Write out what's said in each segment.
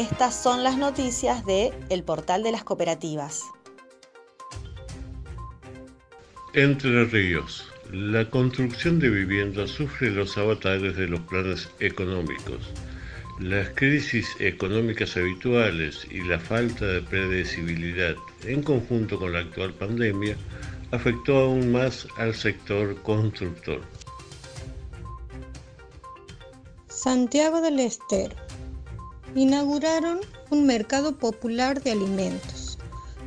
Estas son las noticias de El Portal de las Cooperativas. Entre Ríos. La construcción de viviendas sufre los avatares de los planes económicos. Las crisis económicas habituales y la falta de predecibilidad en conjunto con la actual pandemia afectó aún más al sector constructor. Santiago del Estero. Inauguraron un mercado popular de alimentos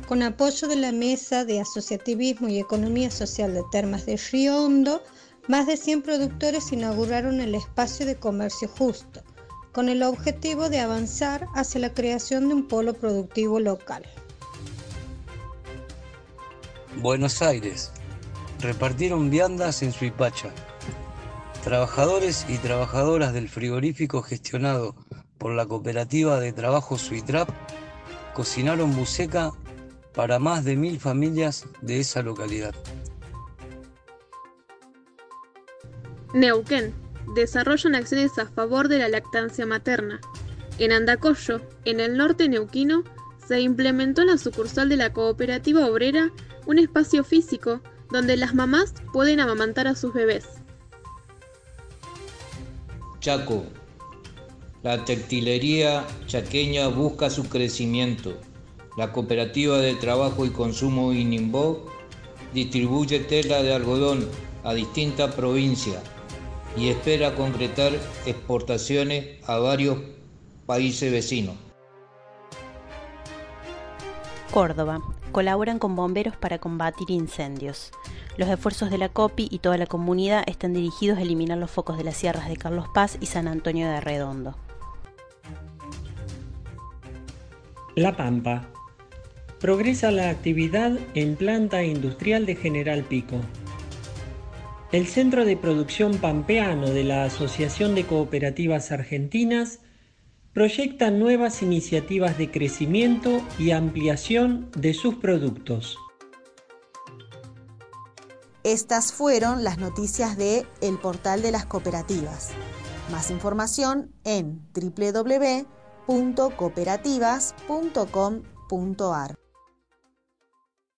con apoyo de la Mesa de Asociativismo y Economía Social de Termas de Río Hondo, más de 100 productores inauguraron el espacio de comercio justo, con el objetivo de avanzar hacia la creación de un polo productivo local. Buenos Aires. Repartieron viandas en Suipacha. Trabajadores y trabajadoras del frigorífico gestionado por la cooperativa de trabajo Suitrap cocinaron buceca para más de mil familias de esa localidad. Neuquén. Desarrollan acciones a favor de la lactancia materna. En Andacollo, en el norte neuquino, se implementó en la sucursal de la cooperativa obrera un espacio físico donde las mamás pueden amamantar a sus bebés. Chaco. La textilería chaqueña busca su crecimiento la Cooperativa de Trabajo y Consumo Inimbo distribuye tela de algodón a distintas provincias y espera concretar exportaciones a varios países vecinos. Córdoba. Colaboran con bomberos para combatir incendios. Los esfuerzos de la COPI y toda la comunidad están dirigidos a eliminar los focos de las sierras de Carlos Paz y San Antonio de Redondo. La Pampa progresa la actividad en planta industrial de General Pico. El Centro de Producción Pampeano de la Asociación de Cooperativas Argentinas proyecta nuevas iniciativas de crecimiento y ampliación de sus productos. Estas fueron las noticias de El Portal de las Cooperativas. Más información en www.cooperativas.com.ar.